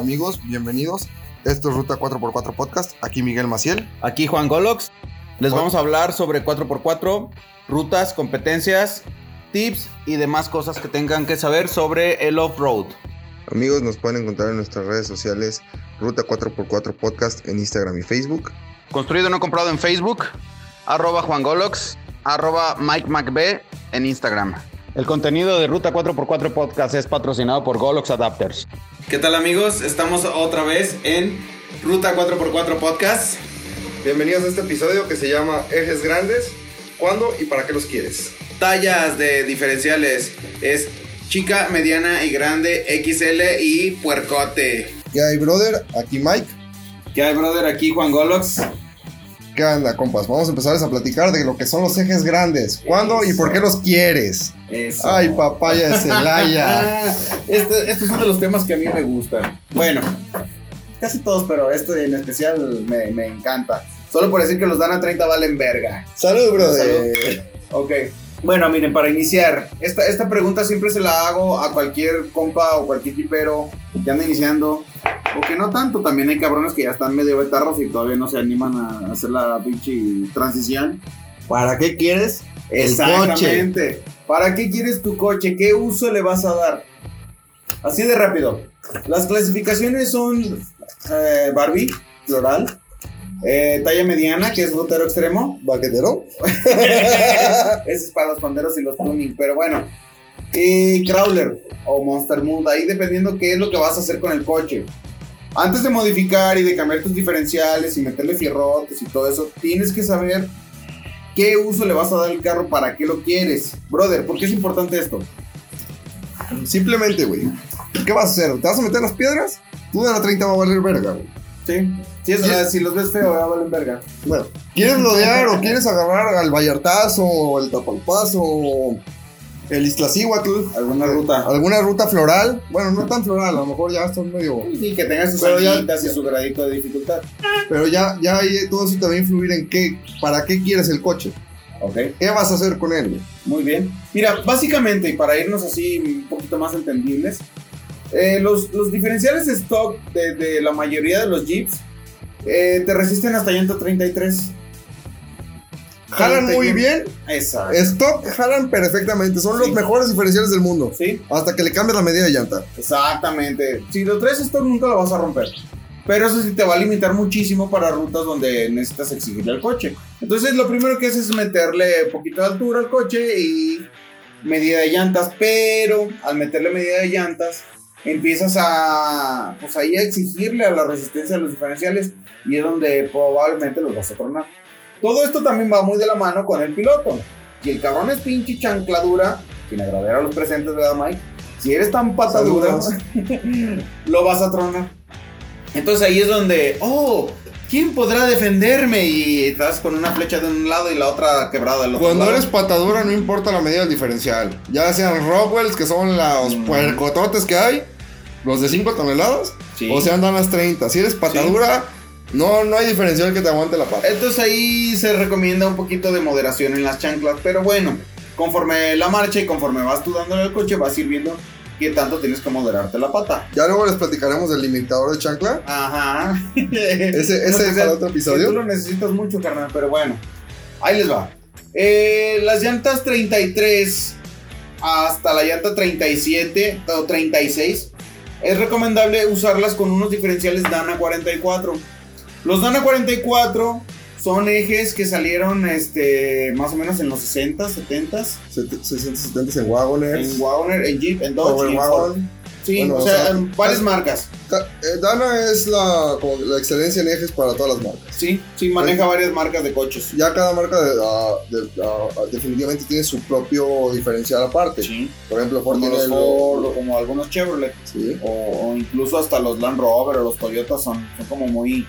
Hola amigos, bienvenidos. Esto es Ruta 4x4 Podcast. Aquí Miguel Maciel. Aquí Juan Golox. Les Hola. vamos a hablar sobre 4x4, rutas, competencias, tips y demás cosas que tengan que saber sobre el off-road. Amigos, nos pueden encontrar en nuestras redes sociales Ruta 4x4 Podcast en Instagram y Facebook. Construido no comprado en Facebook, arroba Juan Golox, arroba Mike McB en Instagram. El contenido de Ruta 4x4 Podcast es patrocinado por Golox Adapters. ¿Qué tal amigos? Estamos otra vez en Ruta 4x4 Podcast. Bienvenidos a este episodio que se llama Ejes Grandes. ¿Cuándo y para qué los quieres? Tallas de diferenciales es chica, mediana y grande, XL y puercote. ¿Qué hay, brother? Aquí Mike. ¿Qué hay, brother? Aquí Juan Golox. ¿Qué anda, compas? Vamos a empezar a platicar de lo que son los ejes grandes. ¿Cuándo y por qué los quieres? Eso. Ay, papaya de Celaya. Este, estos son de los temas que a mí me gustan. Bueno, casi todos, pero este en especial me, me encanta. Solo por decir que los dan a 30 valen verga. Salud, brother. Ok. Bueno, miren, para iniciar, esta, esta pregunta siempre se la hago a cualquier compa o cualquier tipero que anda iniciando. O que no tanto, también hay cabrones que ya están medio betarros y todavía no se animan a hacer la pinche transición. ¿Para qué quieres el coche? Exactamente. ¿Para qué quieres tu coche? ¿Qué uso le vas a dar? Así de rápido. Las clasificaciones son eh, Barbie, floral. Eh, talla mediana, que es rutero extremo. ¿Baquetero? Ese es para los panderos y los tuning. Pero bueno. Y Crawler o Monster Mood. Ahí dependiendo qué es lo que vas a hacer con el coche. Antes de modificar y de cambiar tus diferenciales y meterle fierrotes y todo eso, tienes que saber qué uso le vas a dar al carro, para qué lo quieres. Brother, ¿por qué es importante esto? Simplemente, güey. ¿Qué vas a hacer? ¿Te vas a meter las piedras? Tú de la 30 va a valer verga, güey. Sí. Si, es- Sí. ah, si los ves feo, ya valen verga. Bueno, ¿quieres lodear o quieres agarrar al Vallartazo o el Tapalpazo o el Iztaccíhuatl? Alguna ruta. ¿Alguna ruta floral? Bueno, no tan floral, a lo mejor ya están medio... Sí, que tenga sus alquitas y su gradito de dificultad. Pero ya, ya ahí todo eso te va a influir en qué, para qué quieres el coche. Ok. ¿Qué vas a hacer con él? Muy bien. Mira, básicamente, y para irnos así un poquito más entendibles, eh, los, los diferenciales stock de, de la mayoría de los Jeeps eh, te resisten hasta llanta 33. Jalan muy 31. bien, Exacto. stock jalan perfectamente, son Sí. los mejores diferenciales del mundo. Sí, Hasta que le cambies la medida de llanta. exactamente. Si lo traes stock nunca lo vas a romper. Pero eso sí te va a limitar muchísimo para rutas donde necesitas exigirle al coche. Entonces lo primero que haces es meterle poquito de altura al coche y medida de llantas. Pero al meterle medida de llantas empiezas a pues ahí a exigirle a la resistencia de los diferenciales y es donde probablemente los vas a tronar. Todo esto también va muy de la mano con el piloto. Si el cabrón es pinche chancladura, sin agradecer a los presentes, ¿verdad, Mike? Si eres tan patadura, lo vas a tronar. Entonces ahí es donde, oh, ¿quién podrá defenderme? Y estás con una flecha de un lado y la otra quebrada del otro Cuando lado. eres patadura no importa la medida del diferencial. Ya sean Rockwells, que son los Mm. puercototes que hay, los de 5 toneladas, Sí. o sean danas 30. Si eres patadura, no, no hay diferencial que te aguante la pata. Entonces ahí se recomienda un poquito de moderación en las chanclas, pero bueno, conforme la marcha y conforme vas tú dándole al coche, vas ir viendo qué tanto tienes que moderarte la pata. Ya luego les platicaremos del limitador de chancla. Ajá. Ese, es para otro episodio. Tú lo necesitas mucho, carnal, pero bueno. Ahí les va. Eh, las llantas 33 hasta la llanta 37 o 36 es recomendable usarlas con unos diferenciales Dana 44. Los Dana 44 son ejes que salieron este, más o menos en los 60, 70 Set- 670 en Wagoner. en Wagoner, en Jeep, en Dodge. Sí, Bueno, o o sea, sea, en varias marcas. Eh, Dana es la, como la excelencia en ejes para todas las marcas. Sí, sí, maneja varias marcas de coches. Ya cada marca de- ah, de- ah, definitivamente tiene su propio diferencial aparte. Sí. Por ejemplo, Ford como tiene los el- Ford o como algunos Chevrolet Sí. o, o incluso hasta los Land Rover o los Toyota son, son como muy,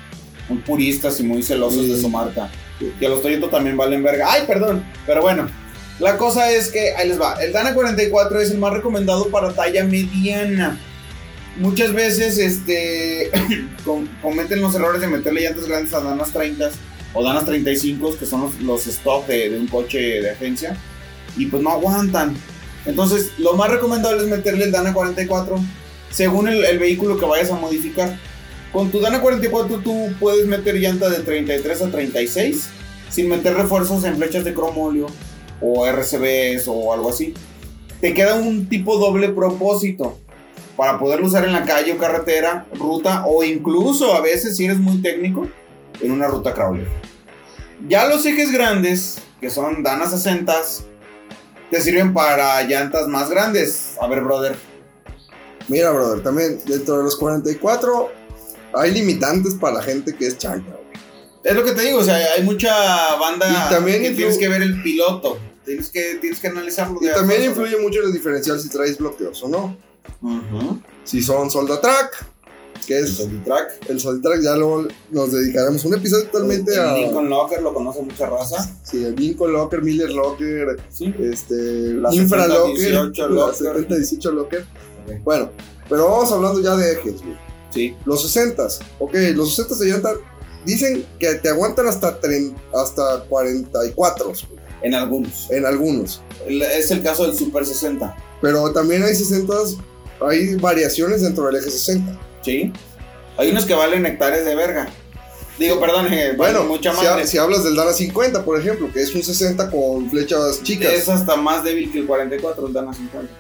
muy puristas y muy celosos Sí. de su marca Sí. que los Toyota también valen verga ay perdón pero bueno la cosa es que ahí les va el Dana 44 es el más recomendado para talla mediana muchas veces este com- cometen los errores de meterle llantas grandes a Danas 30 o Danas 35 que son los, los stock de, de un coche de agencia y pues no aguantan entonces lo más recomendable es meterle el Dana 44 según el, vehículo que vayas a modificar. Con tu Dana 44 tú puedes meter llanta de 33 a 36 sin meter refuerzos en flechas de cromolio o RCBs o algo así. Te queda un tipo doble propósito para poderlo usar en la calle o carretera, ruta o incluso a veces si eres muy técnico en una ruta crawler. Ya los ejes grandes, que son Dana 60, te sirven para llantas más grandes. A ver, brother. Mira, brother, también dentro de los 44 hay limitantes para la gente que es chanca. Es lo que te digo, o sea, hay mucha banda también que tienes que ver el piloto. Tienes que, tienes que analizarlo. Y también influye mucho el diferencial si traes bloqueos o no. Si son Soldatrack, que es el Track. El Track ya luego nos dedicaremos un episodio totalmente a. El Lincoln Locker lo conoce mucha raza. Sí, el Lincoln Locker, Miller Locker, este, Infra Locker, la 70 18 Locker. Bueno, pero vamos hablando ya de ejes, güey. Sí. Los 60 ok, los 60 se llantan, dicen que te aguantan hasta, hasta 44. En algunos. En algunos. Es el caso del Super 60. Pero también hay 60, hay variaciones dentro del eje 60. Sí. Hay unos que valen hectáreas de verga. Digo, perdón, eh, bueno, mucha más. Si, hablas del Dana 50, por ejemplo, que es un 60 con flechas chicas. Es hasta más débil que el 44, el Dana 50.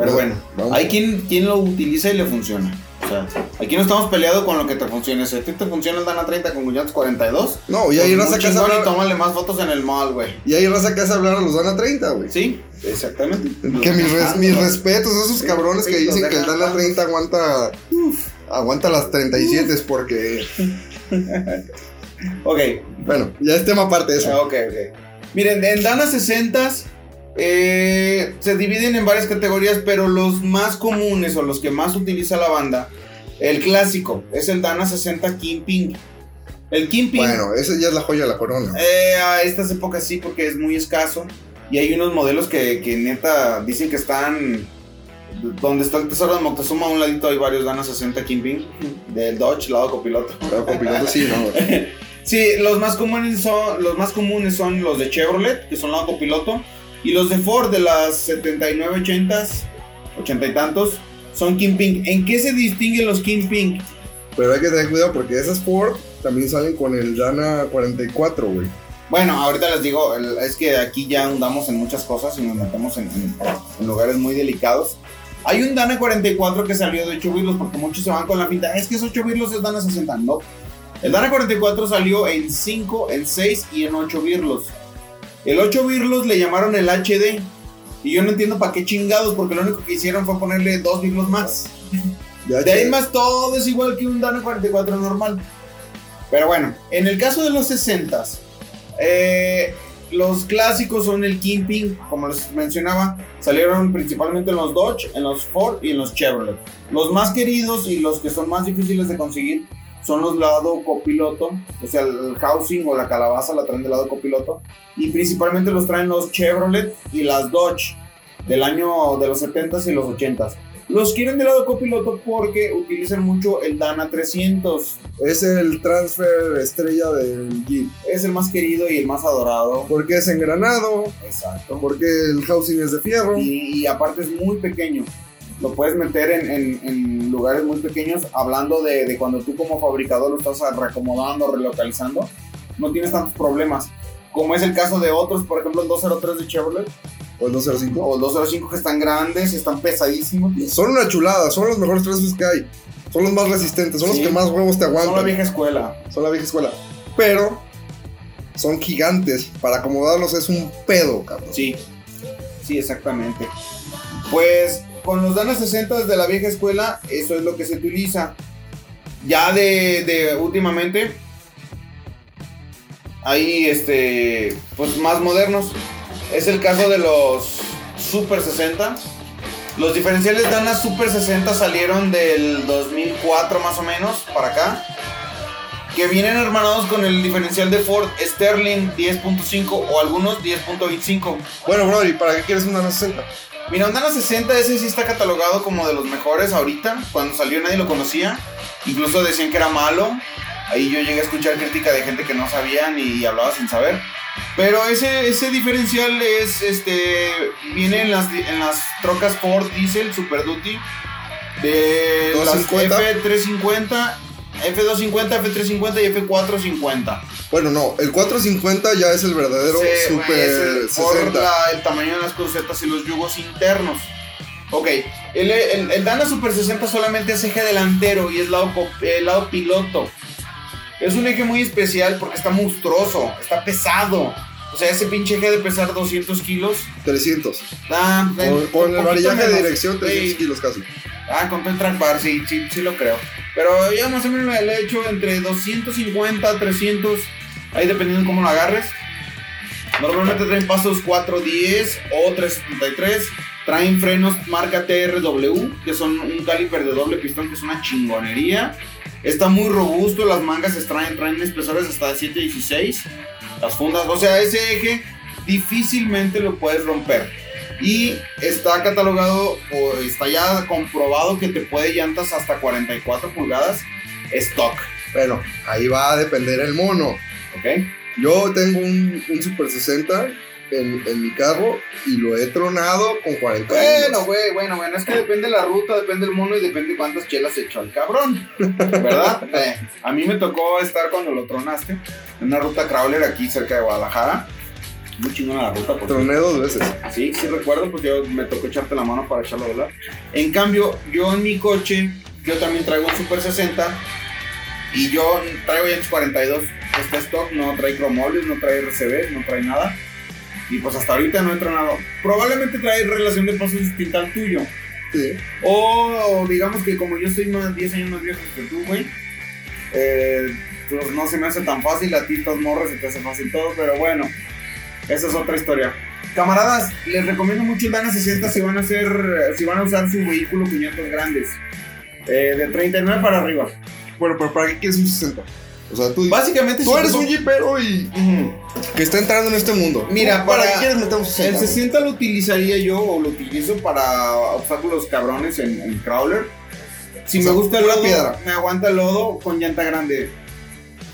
Pero bueno, hay quien, quien lo utiliza y le funciona. O sea, aquí no estamos peleados con lo que te funcione. Si a ti te funciona el Dana 30 con llantas 42. No, y ahí pues raza que hablar... y tómale más fotos en el mall, güey. Y ahí raza que hace hablar a los Dana 30, güey. Sí, exactamente. Que mis, mis respetos a esos cabrones que dicen que el Dana 30 aguanta. aguanta las 37 es porque. ok. Bueno, ya es tema aparte de eso. ok, ok. Miren, en Dana 60 eh, se dividen en varias categorías, pero los más comunes o los que más utiliza la banda, el clásico, es el Dana 60 Kimping. El Kimping. Bueno, ese ya es la joya de la corona. Eh, a estas épocas sí, porque es muy escaso. Y hay unos modelos que, que neta dicen que están. Donde está el tesoro de Moctezuma, a un ladito hay varios Dana 60 Kimping. Del Dodge, lado copiloto. Lado copiloto, sí, no. sí, los más, comunes son, los más comunes son los de Chevrolet, que son lado copiloto. Y los de Ford de las 79, 80, 80 y tantos, son Kingpin. ¿En qué se distinguen los Kingpin? Pero hay que tener cuidado porque esas Ford también salen con el Dana 44, güey. Bueno, ahorita les digo, es que aquí ya andamos en muchas cosas y nos metemos en, lugares muy delicados. Hay un Dana 44 que salió de 8 birlos porque muchos se van con la pinta, es que es 8 birlos es Dana 60. No. El Dana 44 salió en 5, en 6 y en 8 birlos. El 8 birlos le llamaron el HD. Y yo no entiendo para qué chingados, porque lo único que hicieron fue ponerle dos birlos más. De ahí más todo es igual que un Dana 44 normal. Pero bueno, en el caso de los 60 eh, los clásicos son el Kingpin, como les mencionaba, salieron principalmente en los Dodge, en los Ford y en los Chevrolet. Los más queridos y los que son más difíciles de conseguir son los lado copiloto, o sea, el housing o la calabaza la traen del lado copiloto, y principalmente los traen los Chevrolet y las Dodge del año de los 70s y los 80s. Los quieren del lado copiloto porque utilizan mucho el Dana 300. Es el transfer estrella del Jeep. Es el más querido y el más adorado. Porque es engranado. Exacto. Porque el housing es de fierro. y aparte es muy pequeño lo puedes meter en, lugares muy pequeños, hablando de, cuando tú como fabricador lo estás reacomodando, relocalizando, no tienes tantos problemas. Como es el caso de otros, por ejemplo el 203 de Chevrolet. O el 205. O el 205 que están grandes, están pesadísimos. Son una chulada, son los mejores tres que hay. Son los más resistentes, son los que más huevos te aguantan. Son la vieja escuela. Son la vieja escuela. Pero son gigantes. Para acomodarlos es un pedo, cabrón. Sí, sí, exactamente. Pues con los Dana 60 de la vieja escuela, eso es lo que se utiliza. Ya de, últimamente, hay este, pues más modernos. Es el caso de los Super 60. Los diferenciales Dana Super 60 salieron del 2004 más o menos para acá. Que vienen hermanados con el diferencial de Ford Sterling 10.5 o algunos 10.25. Bueno, bro, ¿y para qué quieres un Dana 60? Mira, un Dana 60 ese sí está catalogado como de los mejores ahorita. Cuando salió nadie lo conocía. Incluso decían que era malo. Ahí yo llegué a escuchar crítica de gente que no sabían y hablaba sin saber. Pero ese, ese diferencial es, este, viene en las, en las trocas Ford Diesel Super Duty De F350, F250, F350 y F450. Bueno, no, el 450 ya es el verdadero Super Por el tamaño de las crucetas y los yugos internos. Ok, el, el, Dana Super 60 solamente es eje delantero y es lado, el lado piloto. Es un eje muy especial porque está monstruoso, está pesado. O sea, ese pinche eje de pesar 200 kilos. 300. Ah, con, el varillaje de dirección, 300 kilos casi. Ah, con todo el sí, sí, sí lo creo. Pero ya más o menos le he hecho entre 250, 300, ahí dependiendo de cómo lo agarres. Normalmente traen pasos 410 o 373. Traen frenos marca TRW, que son un caliper de doble pistón, que es una chingonería. Está muy robusto, las mangas traen, traen espesores hasta de 716. Las fundas, o sea, ese eje difícilmente lo puedes romper. Y está catalogado o está ya comprobado que te puede llantas hasta 44 pulgadas stock. Bueno, ahí va a depender el mono. Ok. Yo tengo un, un Super 60 en, mi carro y lo he tronado con 40 Bueno, güey, bueno, bueno, es que depende de la ruta, depende del mono y depende de cuántas chelas echó el cabrón, ¿verdad? Eh, a mí me tocó estar cuando lo tronaste en una ruta crawler aquí cerca de Guadalajara. Muy chingona la ruta. Troné dos veces. Sí, sí recuerdo porque yo me tocó echarte la mano para echarlo a volar. En cambio, yo en mi coche, yo también traigo un Super 60 y yo traigo ya 42. Este stock no trae cromolios, no trae RCB, no trae nada. Y pues hasta ahorita no he entrenado. Probablemente trae relación de pasos distinta al tuyo. Sí. O, digamos que como yo estoy más 10 años más viejo que tú, güey. Eh, pues no se me hace tan fácil, a ti estás morras y te hace fácil todo, pero bueno, esa es otra historia. Camaradas, les recomiendo mucho el Dana 60 si van a hacer, si van a usar su vehículo 500 grandes. Eh, de 39 para arriba. Bueno, pero ¿para qué quieres un 60? O sea, tú, Básicamente, tú eres un jeepero y que está entrando en este mundo. Mira, para, qué quieres meter un 60? El 60 lo utilizaría yo o lo utilizo para obstáculos cabrones en, en crawler. Si me gusta el lodo, piedra. me aguanta el lodo con llanta grande.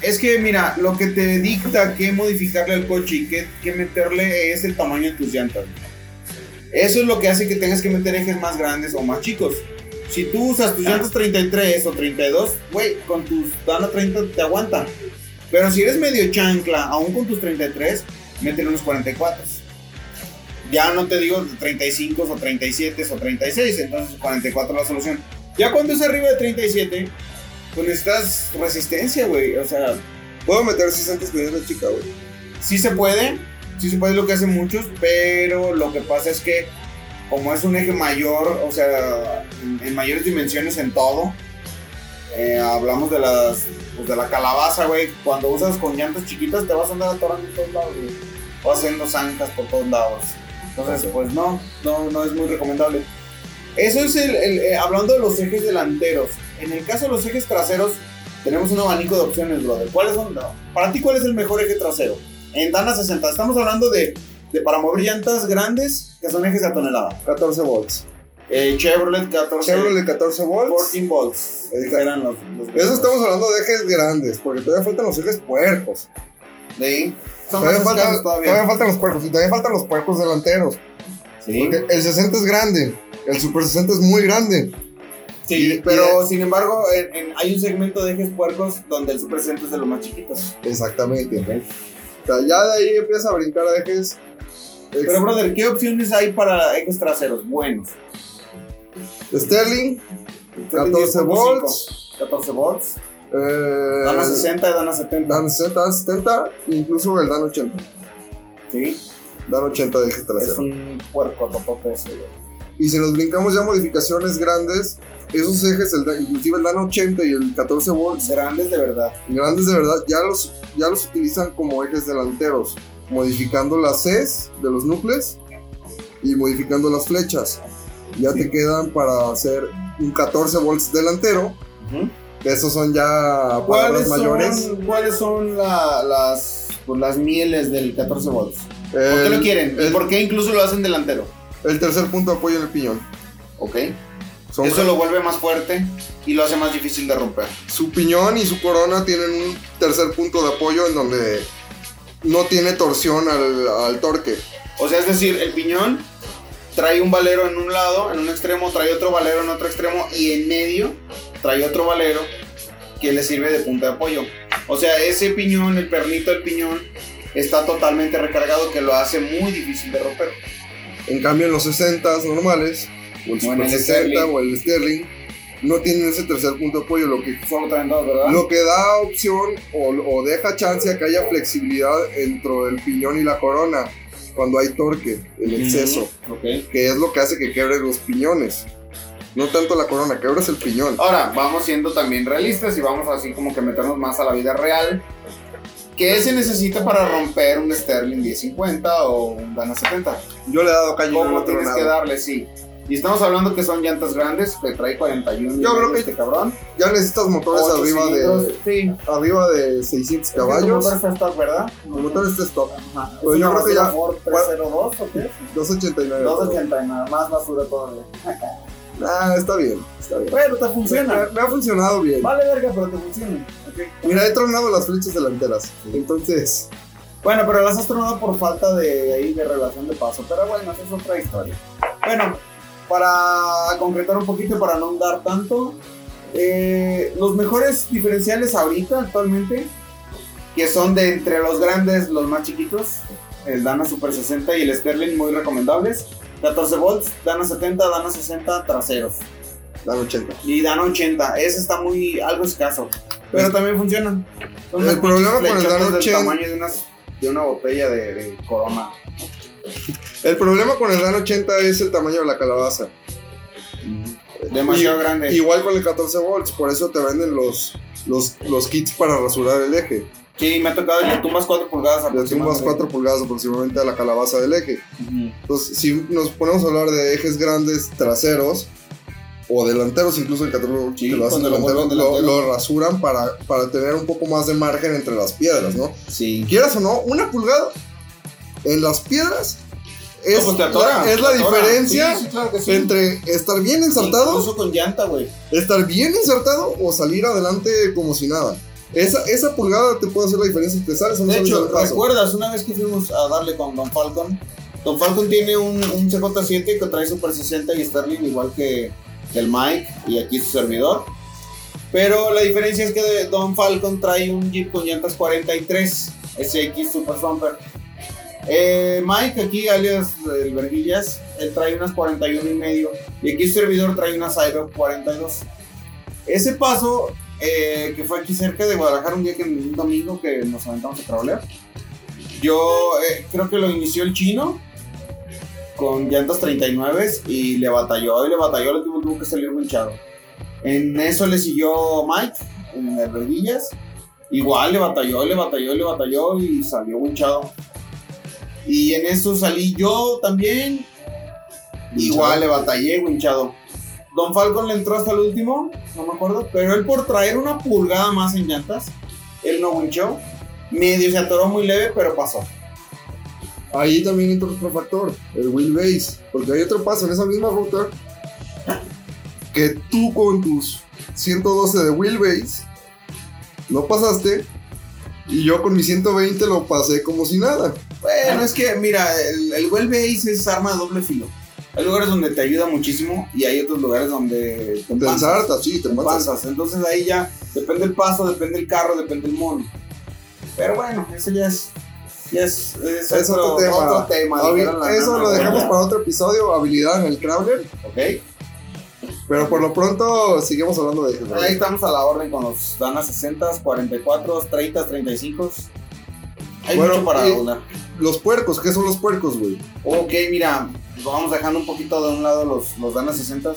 Es que, mira, lo que te dicta qué modificarle al coche y qué, qué meterle es el tamaño de tus llantas. Eso es lo que hace que tengas que meter ejes más grandes o más chicos. Si tú usas tus llantas 33 o 32, güey, con tus Dana 30 te aguanta. Pero si eres medio chancla, aún con tus 33, métele unos 44. Ya no te digo 35 o 37 o 36, entonces 44 es la solución. Ya cuando es arriba de 37, pues necesitas resistencia, güey. O sea, puedo meter 60 la chica, güey. Sí se puede, sí se puede lo que hacen muchos, pero lo que pasa es que como es un eje mayor, o sea, en, mayores dimensiones en todo, eh, hablamos de las pues, de la calabaza, güey. Cuando usas con llantas chiquitas te vas a andar atorando en todos lados, güey. O haciendo zancas por todos lados. Entonces, pues no, no, no es muy recomendable. Eso es el, eh, hablando de los ejes delanteros. En el caso de los ejes traseros, tenemos un abanico de opciones, brother. ¿Cuáles son? Para ti, ¿cuál es el mejor eje trasero? En Dana 60, estamos hablando de para mover llantas grandes, que son ejes de tonelada. 14 volts. Eh, Chevrolet 14. Chevrolet 14 volts. 14 volts. Eran los, Eso estamos hablando de ejes grandes, porque todavía faltan los ejes puercos. Sí. todavía, todavía. faltan los puercos y todavía faltan los puercos delanteros. Sí. Porque el 60 es grande, el Super 60 es muy grande. Sí, pero sin embargo, hay un segmento de ejes puercos donde el Super 60 es de los más chiquitos. Exactamente. O sea, ya de ahí empieza a brincar a ejes pero, brother, ¿qué opciones hay para ejes traseros buenos? Sterling, 14 volts. 14 volts. Eh, Dana 60 y Dana 70. Dana 60, 70, incluso el Dana 80. Sí. Dana 80 de eje trasero. Es un puerco topote ese, Y si nos brincamos ya modificaciones grandes, esos ejes, el, inclusive el Dana 80 y el 14 volts. Grandes de verdad. Grandes de verdad, ya los, ya los utilizan como ejes delanteros modificando las Cs de los núcleos y modificando las flechas. Ya te quedan para hacer un 14 volts delantero. Esos son ya palabras mayores. ¿Cuáles son las, pues, las mieles del 14 volts? ¿Por qué lo quieren? ¿Y por qué incluso lo hacen delantero? El tercer punto de apoyo en el piñón. Ok. Eso lo vuelve más fuerte y lo hace más difícil de romper. Su piñón y su corona tienen un tercer punto de apoyo en donde no tiene torsión al, torque. O sea, es decir, el piñón trae un valero en un lado, en un extremo, trae otro valero en otro extremo y en medio trae otro valero que le sirve de punta de apoyo. O sea, ese piñón, el pernito del piñón, está totalmente recargado que lo hace muy difícil de romper. En cambio, en los 60 normales, o el, Super 60 o el Sterling, no tienen ese tercer punto de apoyo, lo que, ¿verdad? lo que da opción o, o deja chance a que haya flexibilidad dentro del piñón y la corona cuando hay torque, el exceso, que es lo que hace que quebren los piñones. No tanto la corona, quebras el piñón. Ahora, vamos siendo también realistas y vamos así como que meternos más a la vida real. ¿Qué se necesita para romper un Sterling 1050 o un Dana 70? Yo le he dado cañón ¿Cómo tienes que darle? Sí. Y estamos hablando que son llantas grandes, que trae 41 Yo creo que- este cabrón. Ya necesitas motores arriba cilindros, de, Sí. arriba de 600 Es que tu caballos. motor está stock, ¿verdad? El motor está stock. Ajá. Pues ¿Es yo creo que ya- basura Ford 302 o qué? 289. 289, más basura todavía. Ah, está bien, está bien. Bueno, te funciona. me- me ha funcionado bien. Vale verga, pero te funciona. Mira, he tronado las flechas delanteras. Entonces, Bueno, pero las has tronado por falta de, ahí de relación de paso. Pero bueno, esa es otra historia. Bueno, para concretar un poquito, para no dar tanto, eh, los mejores diferenciales ahorita, actualmente, que son de entre los grandes, los más chiquitos, el Dana Super 60 y el Sterling, muy recomendables. 14 volts, Dana 70, Dana 60 traseros. dan 80. Y Dana 80, ese está muy algo escaso. Pero también funcionan. Son El problema con el flechotas Dana del 80 tamaño de, unas- de una botella de, de corona. El problema con el Dan 80 es el tamaño de la calabaza. Demasiado Y- grande. Igual con el 14 volts, por eso te venden los, los, los kits para rasurar el eje. Sí, me ha tocado le tumbas 4 pulgadas Le tumbas aproximadamente. 4 pulgadas aproximadamente a la calabaza del eje. Ujú. Entonces, si nos ponemos a hablar de ejes grandes traseros o delanteros, incluso el 14 volts Sí, lo hacen cuando lo delantero, lo, delantero. lo rasuran para, para tener un poco más de margen entre las piedras, ¿no? Sí. Quieras o no, una pulgada en las piedras es, No, pues te atora, la, es diferencia Sí, sí, claro que sí. entre estar bien ensartado, Incluso con llanta, güey. estar bien insertado o salir adelante como si nada. Esa, esa pulgada te puede hacer la diferencia te sales o no De hecho. ¿recuerdas una vez que fuimos a darle con Don Falcon? Don Falcon tiene un, un CJ7 que trae Super 60 y Sterling igual que, que el Mike y aquí su servidor. Pero la diferencia es que Don Falcon trae un Jeep con llantas 43 SX Super Thumper. Eh, Mike aquí, alias el Verguillas, él trae unas 41 y medio y aquí su servidor trae unas Aero 42. Ese paso eh, que fue aquí cerca de Guadalajara un día que un domingo que nos aventamos a trabajar. Yo eh, creo que lo inició el chino con llantas 39 y le batalló y le batalló, le tuvo, tuvo que salir hinchado. En eso le siguió Mike en el Verguillas. Igual le batalló, le batalló, le batalló y salió hinchado. Y en eso salí yo también. Igual le batallé, hinchado. Don Falcon le entró hasta el último, no me acuerdo, pero él por traer una pulgada más en llantas, él no winchó. Medio se atoró muy leve, pero pasó. Ahí también entra otro factor, el wheelbase. Porque hay otro paso en esa misma ruta que tú con tus 112 de wheelbase no pasaste y yo con mi 120 lo pasé como si nada. Bueno, es que, mira, el, el well base es arma de doble filo. Hay lugares donde te ayuda muchísimo y hay otros lugares donde te ensartas, sí, te te pasas. Entonces ahí ya depende el paso, depende el carro, depende el mono. Pero bueno, eso ya es. Ya es, es Es otro tema. otro tema, Eso lo dejamos para otro episodio, habilidad en el crawler. Ok. Pero por lo pronto seguimos hablando de Ahí estamos a la orden con los Dana 60, 44, 30, 35. Hay Bueno, mucho para y-. los puercos. ¿Qué son los puercos, güey? Ok, mira, vamos dejando un poquito de un lado los, los Dana 60.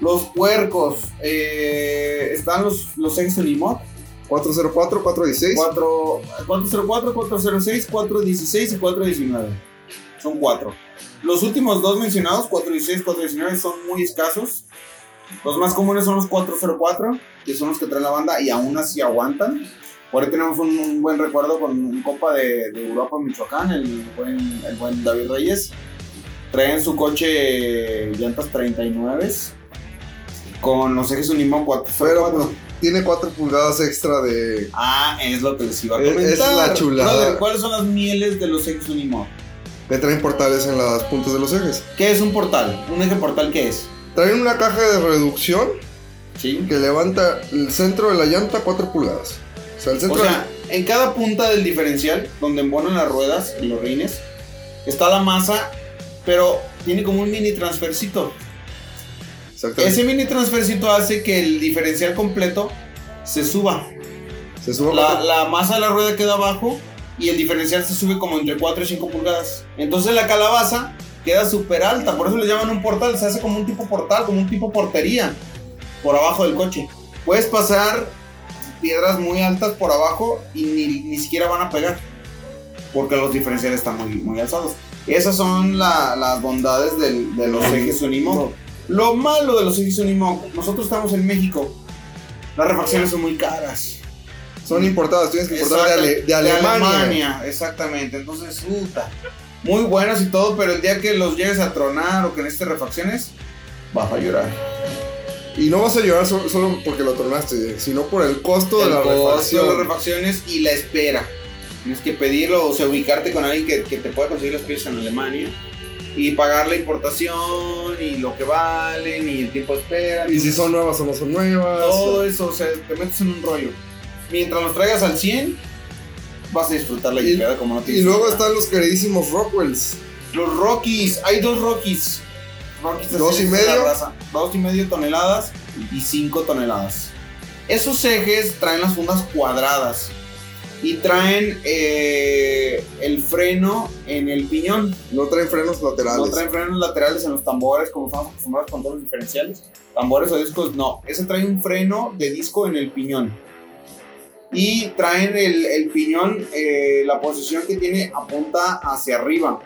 Los puercos. eh, están los, los ex Unimod. 404, 416. 4, 404, 406, 416 y 419. Son cuatro. Los últimos dos mencionados, 416 y 419, son muy escasos. Los más comunes son los 404, que son los que trae la banda y aún así aguantan. Por ahí tenemos un, un buen recuerdo con un copa de, de Europa Michoacán, el buen, el buen David Reyes. Trae en su coche llantas 39 con los ejes Unimog 404. Pero pues, tiene 4 pulgadas extra de. Ah, es lo que les iba a comentar. es la chulada. Brother, ¿cuáles son las mieles de los ex Unimog? le traen portales en las puntas de los ejes. ¿Qué es un portal? ¿Un eje portal qué es? Traen una caja de reducción Sí. que levanta el centro de la llanta 4 pulgadas. O sea, el O en cada punta del diferencial, donde embonan las ruedas y los rines, está la masa, pero tiene como un mini transfercito. Ese mini transfercito hace que el diferencial completo se suba. se sube La, la masa de la rueda queda abajo y el diferencial se sube como entre 4 y 5 pulgadas. Entonces la calabaza queda súper alta, por eso le llaman un portal, se hace como un tipo portal, como un tipo portería por abajo del coche. Puedes pasar piedras muy altas por abajo y ni, ni siquiera van a pegar, porque los diferenciales están muy, muy alzados. Esas son la- las bondades del- de los ejes Unimog. Lo malo de los ejes Unimog, nosotros estamos en México, las refacciones son muy caras. Son importadas, tienes que importar de, Exacto, Ale- de Alemania. exactamente. Entonces, puta. Muy buenos y todo, pero el día que los llegues a tronar o que necesites refacciones, vas a llorar. Y no vas a llorar solo, solo porque lo tronaste, sino por el costo de El la costo refacción. de las refacciones y la espera. Tienes que pedirlo, o sea, ubicarte con alguien que, que te pueda conseguir las piezas en Alemania y pagar la importación y lo que valen y el tiempo de espera. Y si son nuevas o no son nuevas. Todo eso, o sea, te metes en un rollo. Mientras los traigas al 100, vas a disfrutar la Y- llegada como no Y tienes luego idea. están los queridísimos Rockwells. Los Rockies, hay dos Rockies. Rockies así ¿Dos y medio? raza. Dos y medio toneladas y cinco toneladas. Esos ejes traen las fundas cuadradas y traen eh, el freno en el piñón. No traen frenos laterales. No traen frenos laterales en los tambores como estamos acostumbrados con todos los diferenciales. Tambores o discos, no. Ese trae un freno de disco en el piñón. Y traen el, el piñón, eh, la posición que tiene apunta hacia arriba.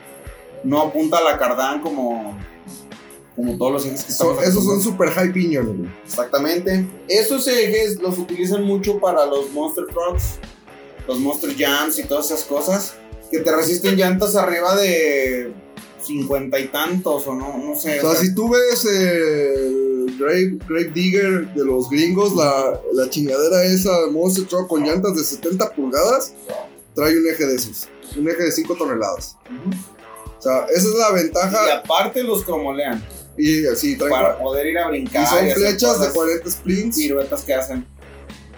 No apunta a la cardán como, como todos los ejes que estamos esos son super high pinion, güey. Exactamente. Esos ejes los utilizan mucho para los Monster Trucks, los Monster Jams y todas esas cosas que te resisten llantas arriba de cincuenta y tantos o no, no sé. O sea, si tú ves el Grave, Grave Digger de los gringos, la, la chingadera esa Monster Truck con llantas de 70 pulgadas, trae un eje de esos. Un eje de 5 toneladas. O sea, esa es la Y ventaja. aparte los cromolean Y así, traen. para poder ir a brincar. y son flechas de las 40 splints. piruetas que hacen.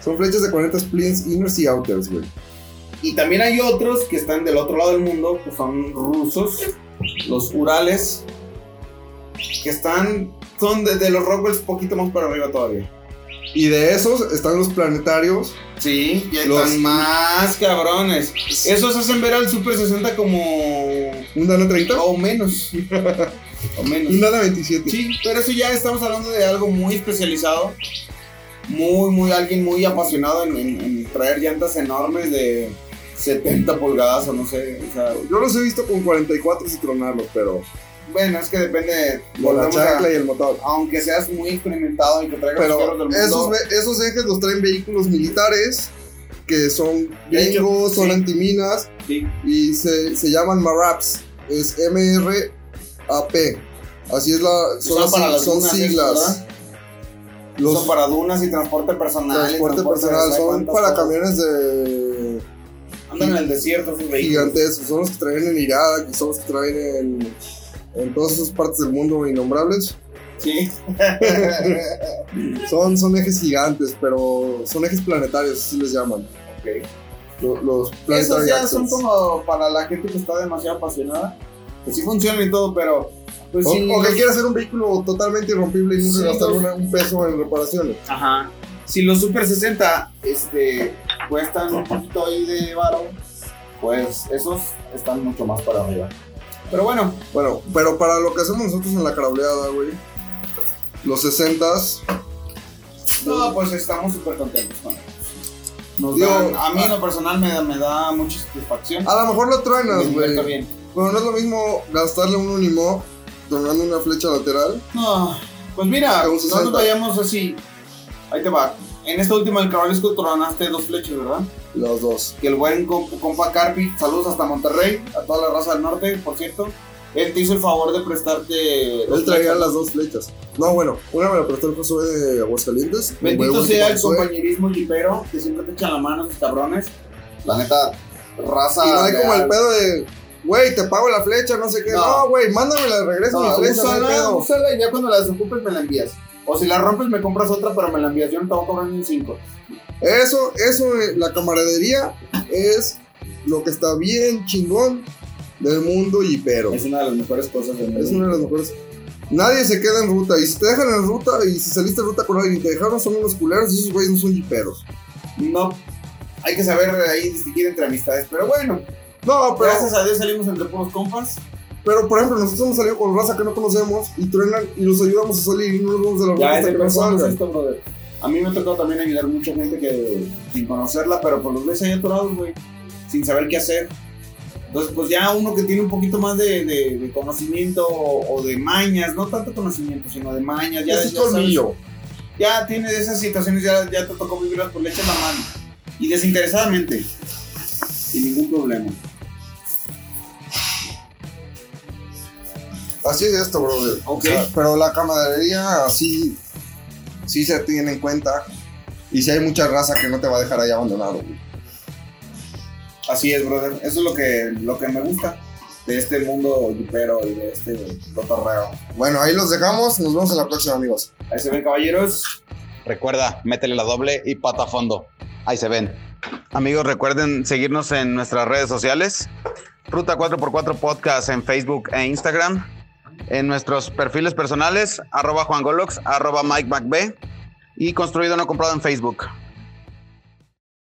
Son flechas de 40 splints, inners y outers, güey. Y también hay otros que están del otro lado del mundo, que son rusos, los Urales, que están, son de, de los Rockwells poquito más para arriba todavía. Y de esos están los planetarios. Sí, Los- más cabrones. Esos hacen ver al Super 60 como... Un Dana 30. o menos. o menos. Un Dana 27. Sí, pero eso ya estamos hablando de algo muy especializado. Muy, muy, alguien muy apasionado en, en- en traer llantas enormes de 70 pulgadas o no sé. O sea, Yo los he visto con 44 y tronarlos, pero. bueno, es que depende. De la a- chancla y el motor. aunque seas muy experimentado y que traigas los carros Pero del mundo. esos, ejes los traen vehículos militares que son gringos, son sí. antiminas Sí, y se, se llaman MARAPs. Es M-R-A-P. Así es la. Son, para dunas, siglas. Los son para dunas y transporte personal. y transporte personal son para cosas. camiones de Andan en el desierto esos vehículos. gigantescos. Son los que traen en Irak y son los que traen en, en todas esas partes del mundo innombrables. Sí. Son, son ejes gigantes, pero son ejes planetarios, así les llaman. Ok. Lo- Los, Esos planetary ya son como para la gente que está demasiado apasionada. Que sí funcionan y todo, pero. Pues O, sí, o que quiera hacer un vehículo totalmente irrompible y nunca Sí, gastar una- un peso en reparaciones. Ajá. Si los Super 60 este, cuestan un poquito ahí de varo, pues esos están mucho más para arriba. Pero bueno, Bueno, pero para lo que hacemos nosotros en la carableada, güey, los 60s, no, pues estamos súper contentos con ellos. Nos Digo, dan- a mí ah- en lo personal me da, me da mucha satisfacción. a lo mejor lo Me truenas, güey. bien. Pero no es lo mismo gastarle un Unimog donando una flecha lateral. No, pues mira, no 60. nos vayamos así. Ahí te va. En esta última del Cabalesco tronaste dos flechas, ¿verdad? Los dos. que el buen comp- compa Carpi, saludos hasta Monterrey, a toda la raza del norte, por cierto. Él te hizo el favor de prestarte. Él traía las dos flechas. No, bueno, una me la prestó el Josué de Aguascalientes. Bendito sea el Josué. compañerismo jipero, que siempre te echan la mano esos cabrones. La neta, raza. Y no hay como el pedo de. Güey, te pago la flecha, no sé qué. No, güey, mándame la regreso no, mi flecha. Úsala, úsala y ya cuando la desocupes me la envías. O si la rompes me compras otra, pero me la envías. Yo no te voy a cobrar ni un 5. Eso, eso, eh, la camaradería es lo que está bien chingón del mundo y pero. Es una de las mejores cosas del mundo. Es una de las mejores. Nadie se queda en ruta. Y si te dejan en ruta y si saliste en ruta con alguien y te dejaron, son unos culeros y esos güeyes no son jiperos. No. Hay que saber ahí distinguir entre amistades. Pero bueno. No, pero. Gracias a Dios salimos entre puros compas. Pero, por ejemplo, nosotros hemos salido con raza que no conocemos y truenan y los ayudamos a salir y no nos vamos de la ruta hasta que salgan. Esto. A mí me ha tocado también ayudar a mucha gente que sin conocerla, pero por los ves ahí atorados, güey, sin saber qué hacer. Entonces, pues ya uno que tiene un poquito más de, de, de conocimiento o, o, de mañas, no tanto conocimiento, sino de mañas, ya, ya, sabes, ya tiene esas situaciones, ya, ya te tocó vivirlas, pues le echas la mano. Y desinteresadamente, sin ningún problema. Así es esto, brother. Ok. O sea, pero la camaradería así sí se tiene en cuenta. Y si hay mucha raza que no te va a dejar ahí abandonado, güey. Así es, brother. Eso es lo que, lo que me gusta de este mundo yupero y de este cotorreo. Bueno, ahí los dejamos. Nos vemos en la próxima, amigos. Ahí se ven, caballeros. Recuerda, métele la doble y pata a fondo. Ahí se ven. Amigos, recuerden seguirnos en nuestras redes sociales. Ruta 4x4 Podcast en Facebook e Instagram. En nuestros perfiles personales, arroba Juan Golox, arroba Mike McB y construido no comprado en Facebook.